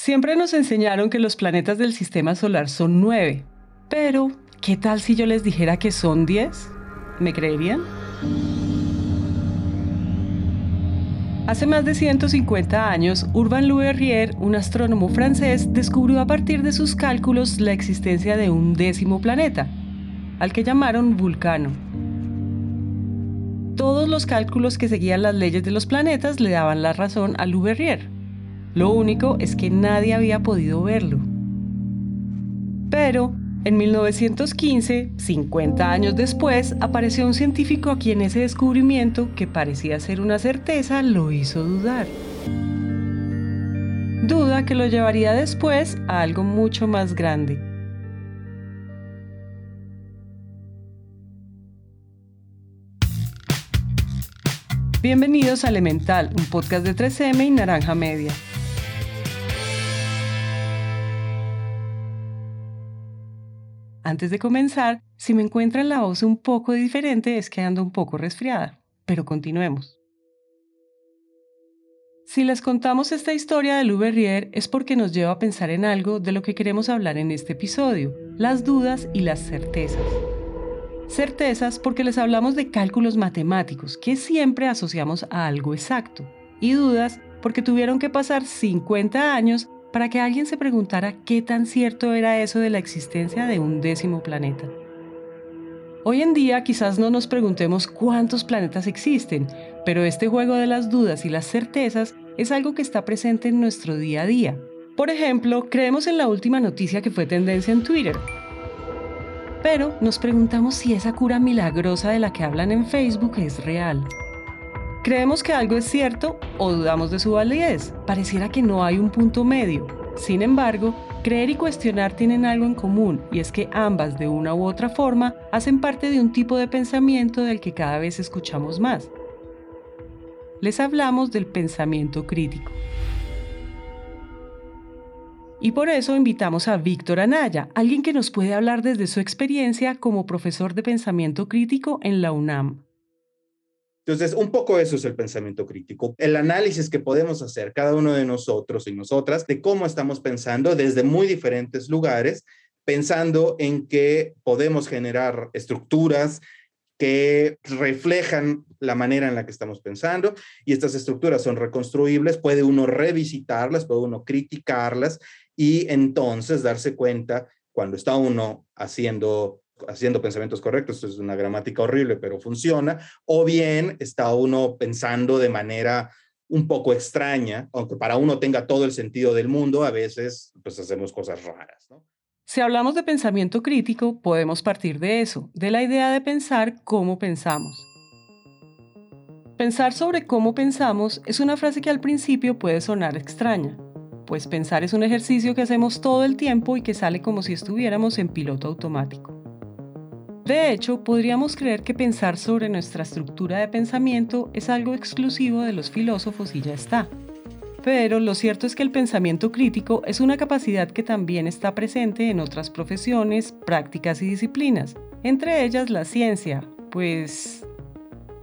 Siempre nos enseñaron que los planetas del sistema solar son nueve, pero ¿qué tal si yo les dijera que son diez? ¿Me creerían? Hace más de 150 años, Urbain Le Verrier, un astrónomo francés, descubrió a partir de sus cálculos la existencia de un décimo planeta, al que llamaron Vulcano. Todos los cálculos que seguían las leyes de los planetas le daban la razón a Le Verrier. Lo único es que nadie había podido verlo. Pero, en 1915, 50 años después, apareció un científico a quien ese descubrimiento, que parecía ser una certeza, lo hizo dudar. Duda que lo llevaría después a algo mucho más grande. Bienvenidos a Elemental, un podcast de 3M y Naranja Media. Antes de comenzar, si me encuentran la voz un poco diferente es que ando un poco resfriada, pero continuemos. Si les contamos esta historia de Verrier es porque nos lleva a pensar en algo de lo que queremos hablar en este episodio, las dudas y las certezas. Certezas porque les hablamos de cálculos matemáticos que siempre asociamos a algo exacto, y dudas porque tuvieron que pasar 50 años para que alguien se preguntara qué tan cierto era eso de la existencia de un décimo planeta. Hoy en día quizás no nos preguntemos cuántos planetas existen, pero este juego de las dudas y las certezas es algo que está presente en nuestro día a día. Por ejemplo, creemos en la última noticia que fue tendencia en Twitter. Pero nos preguntamos si esa cura milagrosa de la que hablan en Facebook es real. Creemos que algo es cierto o dudamos de su validez. Pareciera que no hay un punto medio. Sin embargo, creer y cuestionar tienen algo en común y es que ambas de una u otra forma hacen parte de un tipo de pensamiento del que cada vez escuchamos más. Les hablamos del pensamiento crítico. Y por eso invitamos a Víctor Anaya, alguien que nos puede hablar desde su experiencia como profesor de pensamiento crítico en la UNAM. Entonces, un poco eso es el pensamiento crítico, el análisis que podemos hacer cada uno de nosotros y nosotras de cómo estamos pensando desde muy diferentes lugares, pensando en que podemos generar estructuras que reflejan la manera en la que estamos pensando y estas estructuras son reconstruibles, puede uno revisitarlas, puede uno criticarlas y entonces darse cuenta cuando está uno haciendo haciendo pensamientos correctos, es una gramática horrible, pero funciona, o bien está uno pensando de manera un poco extraña, aunque para uno tenga todo el sentido del mundo, a veces pues hacemos cosas raras. Si hablamos de pensamiento crítico, podemos partir de eso, de la idea de pensar cómo pensamos. Pensar sobre cómo pensamos es una frase que al principio puede sonar extraña, pues pensar es un ejercicio que hacemos todo el tiempo y que sale como si estuviéramos en piloto automático. De hecho, podríamos creer que pensar sobre nuestra estructura de pensamiento es algo exclusivo de los filósofos y ya está. Pero lo cierto es que el pensamiento crítico es una capacidad que también está presente en otras profesiones, prácticas y disciplinas, entre ellas la ciencia, pues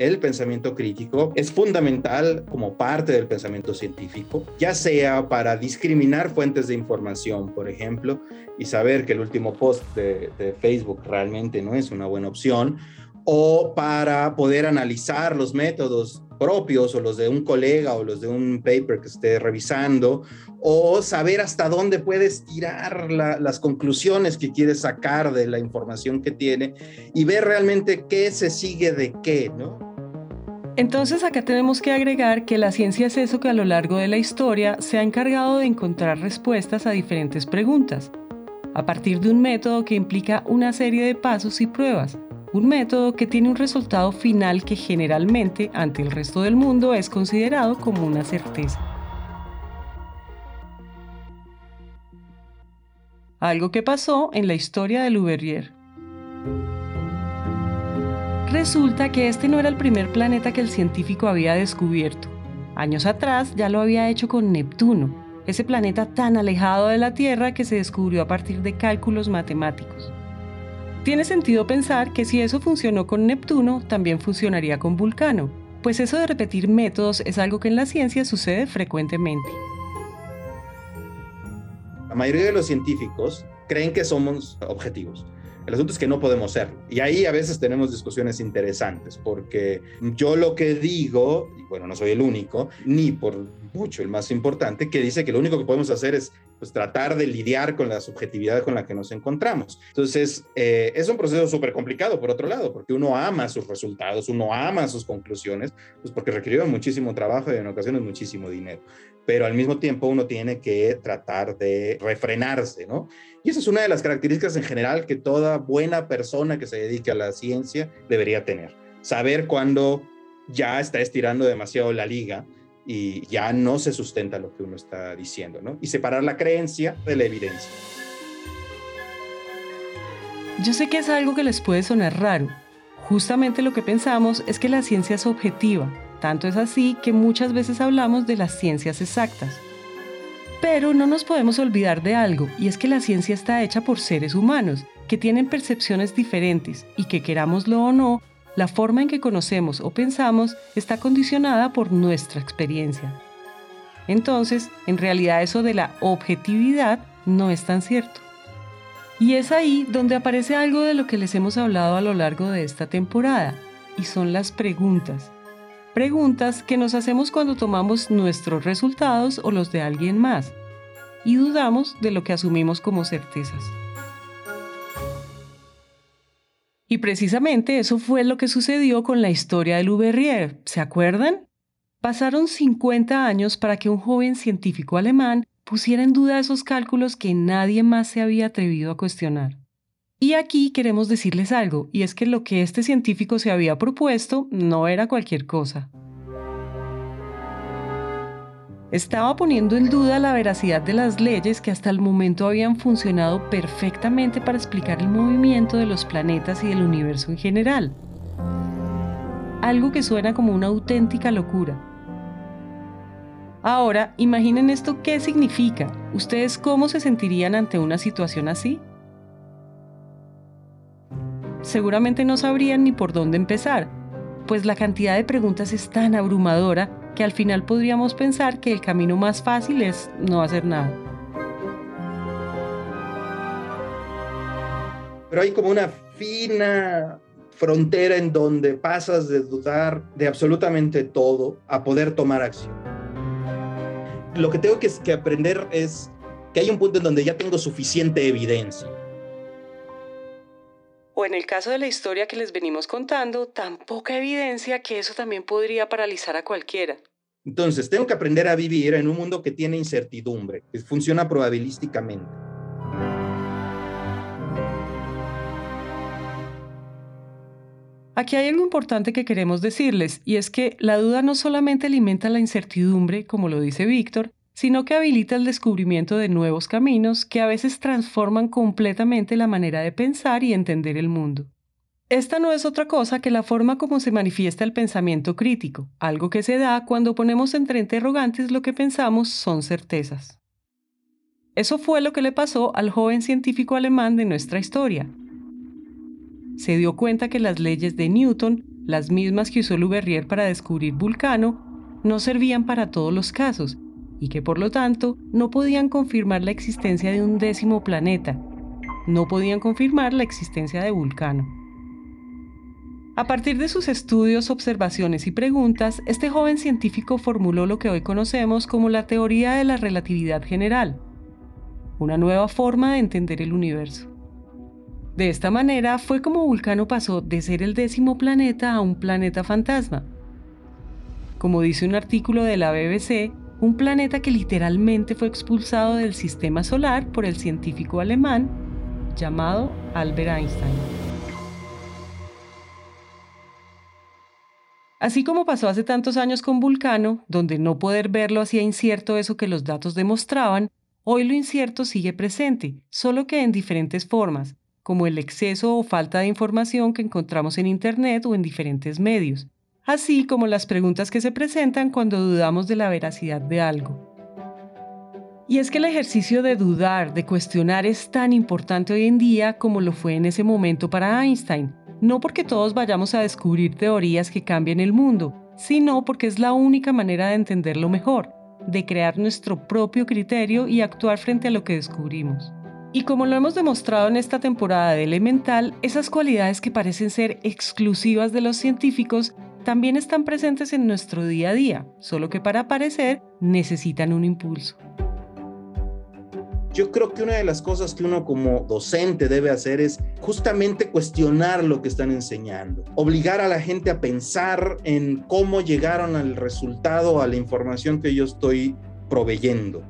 el pensamiento crítico es fundamental como parte del pensamiento científico, ya sea para discriminar fuentes de información, por ejemplo, y saber que el último post de, Facebook realmente no es una buena opción, o para poder analizar los métodos propios o los de un colega o los de un paper que esté revisando, o saber hasta dónde puedes tirar las conclusiones que quieres sacar de la información que tiene y ver realmente qué se sigue de qué, ¿no? Entonces acá tenemos que agregar que la ciencia es eso que a lo largo de la historia se ha encargado de encontrar respuestas a diferentes preguntas, a partir de un método que implica una serie de pasos y pruebas, un método que tiene un resultado final que generalmente ante el resto del mundo es considerado como una certeza. Algo que pasó en la historia de Luverrier. Resulta que este no era el primer planeta que el científico había descubierto. Años atrás ya lo había hecho con Neptuno, ese planeta tan alejado de la Tierra que se descubrió a partir de cálculos matemáticos. Tiene sentido pensar que si eso funcionó con Neptuno, también funcionaría con Vulcano, pues eso de repetir métodos es algo que en la ciencia sucede frecuentemente. La mayoría de los científicos creen que somos objetivos. El asunto es que no podemos serlo. Y ahí a veces tenemos discusiones interesantes, porque yo lo que digo, y bueno, no soy el único, ni por mucho el más importante, que dice que lo único que podemos hacer es pues, tratar de lidiar con la subjetividad con la que nos encontramos. Entonces, eh, es un proceso súper complicado, por otro lado, porque uno ama sus resultados, uno ama sus conclusiones, pues porque requirió muchísimo trabajo y en ocasiones muchísimo dinero pero al mismo tiempo uno tiene que tratar de refrenarse, ¿no? Y esa es una de las características en general que toda buena persona que se dedique a la ciencia debería tener. Saber cuándo ya está estirando demasiado la liga y ya no se sustenta lo que uno está diciendo, ¿no? Y separar la creencia de la evidencia. Yo sé que es algo que les puede sonar raro. Justamente lo que pensamos es que la ciencia es objetiva, tanto es así que muchas veces hablamos de las ciencias exactas. Pero no nos podemos olvidar de algo, y es que la ciencia está hecha por seres humanos, que tienen percepciones diferentes y que querámoslo o no, la forma en que conocemos o pensamos está condicionada por nuestra experiencia. Entonces, en realidad eso de la objetividad no es tan cierto. Y es ahí donde aparece algo de lo que les hemos hablado a lo largo de esta temporada, y son las preguntas. Preguntas que nos hacemos cuando tomamos nuestros resultados o los de alguien más y dudamos de lo que asumimos como certezas. Y precisamente eso fue lo que sucedió con la historia de Verrier, ¿se acuerdan? Pasaron 50 años para que un joven científico alemán pusiera en duda esos cálculos que nadie más se había atrevido a cuestionar. Y aquí queremos decirles algo, y es que lo que este científico se había propuesto no era cualquier cosa. Estaba poniendo en duda la veracidad de las leyes que hasta el momento habían funcionado perfectamente para explicar el movimiento de los planetas y del universo en general. Algo que suena como una auténtica locura. Ahora, imaginen esto qué significa. ¿Ustedes cómo se sentirían ante una situación así? seguramente no sabrían ni por dónde empezar, pues la cantidad de preguntas es tan abrumadora que al final podríamos pensar que el camino más fácil es no hacer nada. Pero hay como una fina frontera en donde pasas de dudar de absolutamente todo a poder tomar acción. Lo que tengo que, aprender es que hay un punto en donde ya tengo suficiente evidencia o en el caso de la historia que les venimos contando, tan poca evidencia que eso también podría paralizar a cualquiera. Entonces, tengo que aprender a vivir en un mundo que tiene incertidumbre, que funciona probabilísticamente. Aquí hay algo importante que queremos decirles, y es que la duda no solamente alimenta la incertidumbre, como lo dice Víctor, sino que habilita el descubrimiento de nuevos caminos que a veces transforman completamente la manera de pensar y entender el mundo. Esta no es otra cosa que la forma como se manifiesta el pensamiento crítico, algo que se da cuando ponemos entre interrogantes lo que pensamos son certezas. Eso fue lo que le pasó al joven científico alemán de nuestra historia. Se dio cuenta que las leyes de Newton, las mismas que usó Luberrier para descubrir Vulcano, no servían para todos los casos y que por lo tanto no podían confirmar la existencia de un décimo planeta, no podían confirmar la existencia de Vulcano. A partir de sus estudios, observaciones y preguntas, este joven científico formuló lo que hoy conocemos como la teoría de la relatividad general, una nueva forma de entender el universo. De esta manera fue como Vulcano pasó de ser el décimo planeta a un planeta fantasma. Como dice un artículo de la BBC, un planeta que literalmente fue expulsado del sistema solar por el científico alemán llamado Albert Einstein. Así como pasó hace tantos años con Vulcano, donde no poder verlo hacía incierto eso que los datos demostraban, hoy lo incierto sigue presente, solo que en diferentes formas, como el exceso o falta de información que encontramos en Internet o en diferentes medios, así como las preguntas que se presentan cuando dudamos de la veracidad de algo. Y es que el ejercicio de dudar, de cuestionar es tan importante hoy en día como lo fue en ese momento para Einstein, no porque todos vayamos a descubrir teorías que cambien el mundo, sino porque es la única manera de entenderlo mejor, de crear nuestro propio criterio y actuar frente a lo que descubrimos. Y como lo hemos demostrado en esta temporada de Elemental, esas cualidades que parecen ser exclusivas de los científicos también están presentes en nuestro día a día, solo que para aparecer necesitan un impulso. Yo creo que una de las cosas que uno como docente debe hacer es justamente cuestionar lo que están enseñando, obligar a la gente a pensar en cómo llegaron al resultado, a la información que yo estoy proveyendo.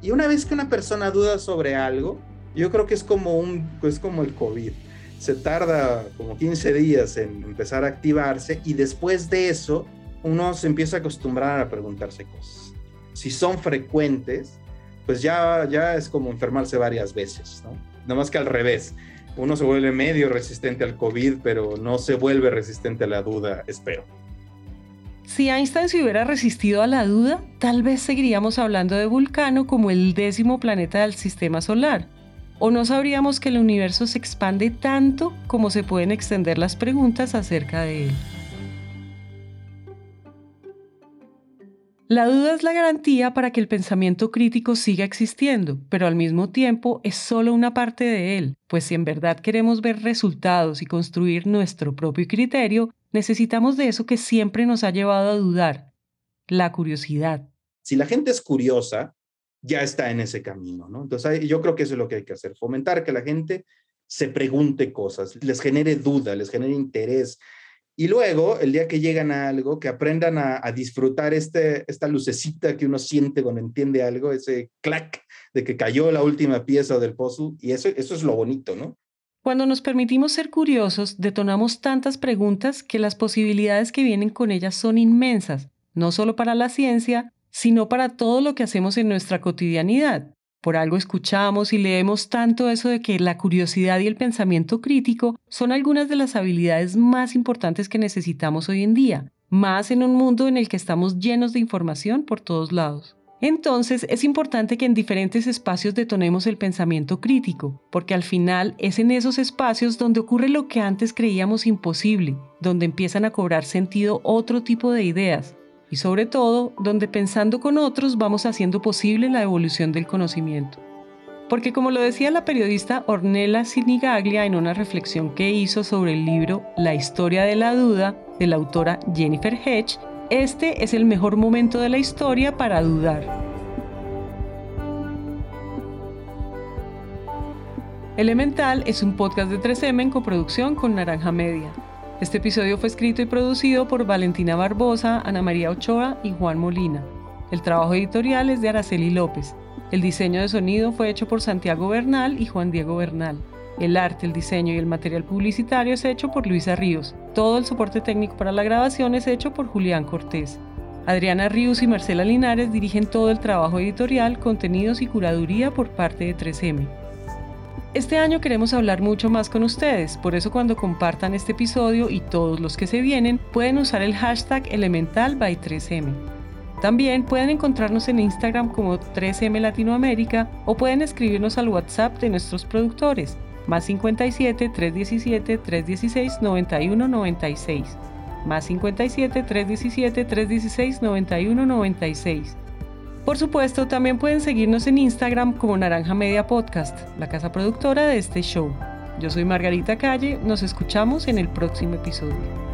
Y una vez que una persona duda sobre algo, yo creo que es como, un, es como el COVID. Se tarda como 15 días en empezar a activarse y después de eso uno se empieza a acostumbrar a preguntarse cosas. Si son frecuentes, pues ya, ya es como enfermarse varias veces, ¿no? Nada más que al revés. Uno se vuelve medio resistente al COVID, pero no se vuelve resistente a la duda, espero. Si Einstein se hubiera resistido a la duda, tal vez seguiríamos hablando de Vulcano como el décimo planeta del sistema solar. O no sabríamos que el universo se expande tanto como se pueden extender las preguntas acerca de él. La duda es la garantía para que el pensamiento crítico siga existiendo, pero al mismo tiempo es solo una parte de él, pues si en verdad queremos ver resultados y construir nuestro propio criterio, necesitamos de eso que siempre nos ha llevado a dudar, la curiosidad. Si la gente es curiosa, ya está en ese camino, ¿no? Entonces yo creo que eso es lo que hay que hacer, fomentar que la gente se pregunte cosas, les genere duda, les genere interés, y luego, el día que llegan a algo, que aprendan a, disfrutar este, esta lucecita que uno siente cuando entiende algo, ese clac de que cayó la última pieza del puzzle, y eso, eso es lo bonito, ¿no? Cuando nos permitimos ser curiosos, detonamos tantas preguntas que las posibilidades que vienen con ellas son inmensas, no solo para la ciencia, sino para todo lo que hacemos en nuestra cotidianidad. Por algo escuchamos y leemos tanto eso de que la curiosidad y el pensamiento crítico son algunas de las habilidades más importantes que necesitamos hoy en día, más en un mundo en el que estamos llenos de información por todos lados. Entonces es importante que en diferentes espacios detonemos el pensamiento crítico, porque al final es en esos espacios donde ocurre lo que antes creíamos imposible, donde empiezan a cobrar sentido otro tipo de ideas, y sobre todo donde pensando con otros vamos haciendo posible la evolución del conocimiento. Porque como lo decía la periodista Ornella Sinigaglia en una reflexión que hizo sobre el libro La historia de la duda de la autora Jennifer Hedge, este es el mejor momento de la historia para dudar. Elemental es un podcast de 3M en coproducción con Naranja Media. Este episodio fue escrito y producido por Valentina Barbosa, Ana María Ochoa y Juan Molina. El trabajo editorial es de Araceli López. El diseño de sonido fue hecho por Santiago Bernal y Juan Diego Bernal. El arte, el diseño y el material publicitario es hecho por Luisa Ríos. Todo el soporte técnico para la grabación es hecho por Julián Cortés. Adriana Ríos y Marcela Linares dirigen todo el trabajo editorial, contenidos y curaduría por parte de 3M. Este año queremos hablar mucho más con ustedes, por eso cuando compartan este episodio y todos los que se vienen, pueden usar el hashtag elemental by 3M. También pueden encontrarnos en Instagram como 3M Latinoamérica o pueden escribirnos al WhatsApp de nuestros productores, más 57 317 316 9196, más 57 317 316 9196. Por supuesto, también pueden seguirnos en Instagram como Naranja Media Podcast, la casa productora de este show. Yo soy Margarita Calle, nos escuchamos en el próximo episodio.